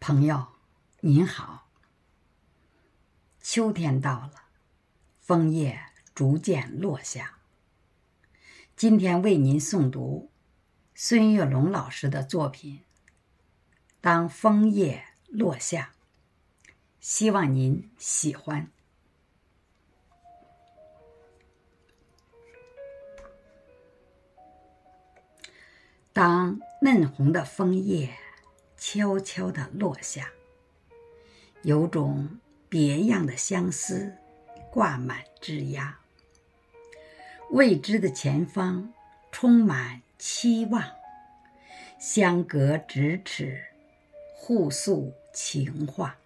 朋友，您好。秋天到了，枫叶逐渐落下。今天为您诵读孙月龙老师的作品《当枫叶落下》，希望您喜欢。当嫩红的枫叶悄悄地落下，有种别样的相思挂满枝桠。未知的前方充满期望，相隔咫尺，互诉情话。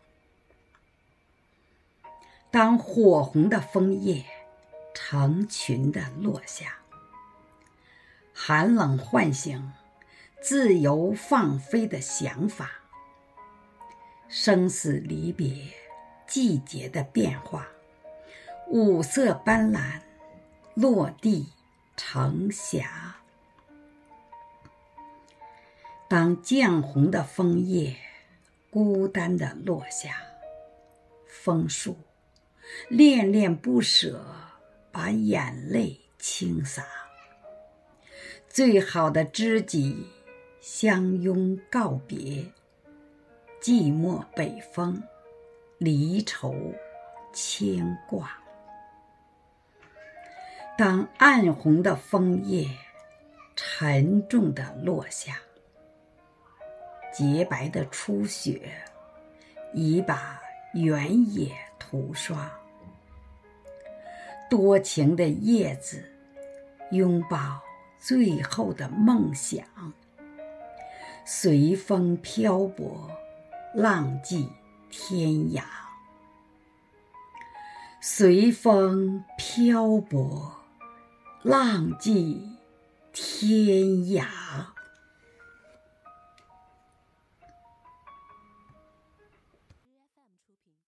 当火红的枫叶成群地落下，寒冷唤醒。自由放飞的想法，生死离别，季节的变化，五色斑斓，落地成霞。当绛红的枫叶孤单的落下，枫树恋恋不舍，把眼泪倾洒。最好的知己。相拥告别，寂寞北风，离愁牵挂。当暗红的枫叶沉重的落下，洁白的初雪已把原野涂刷。多情的叶子拥抱最后的梦想。随风漂泊，浪迹天涯。随风漂泊，浪迹天涯。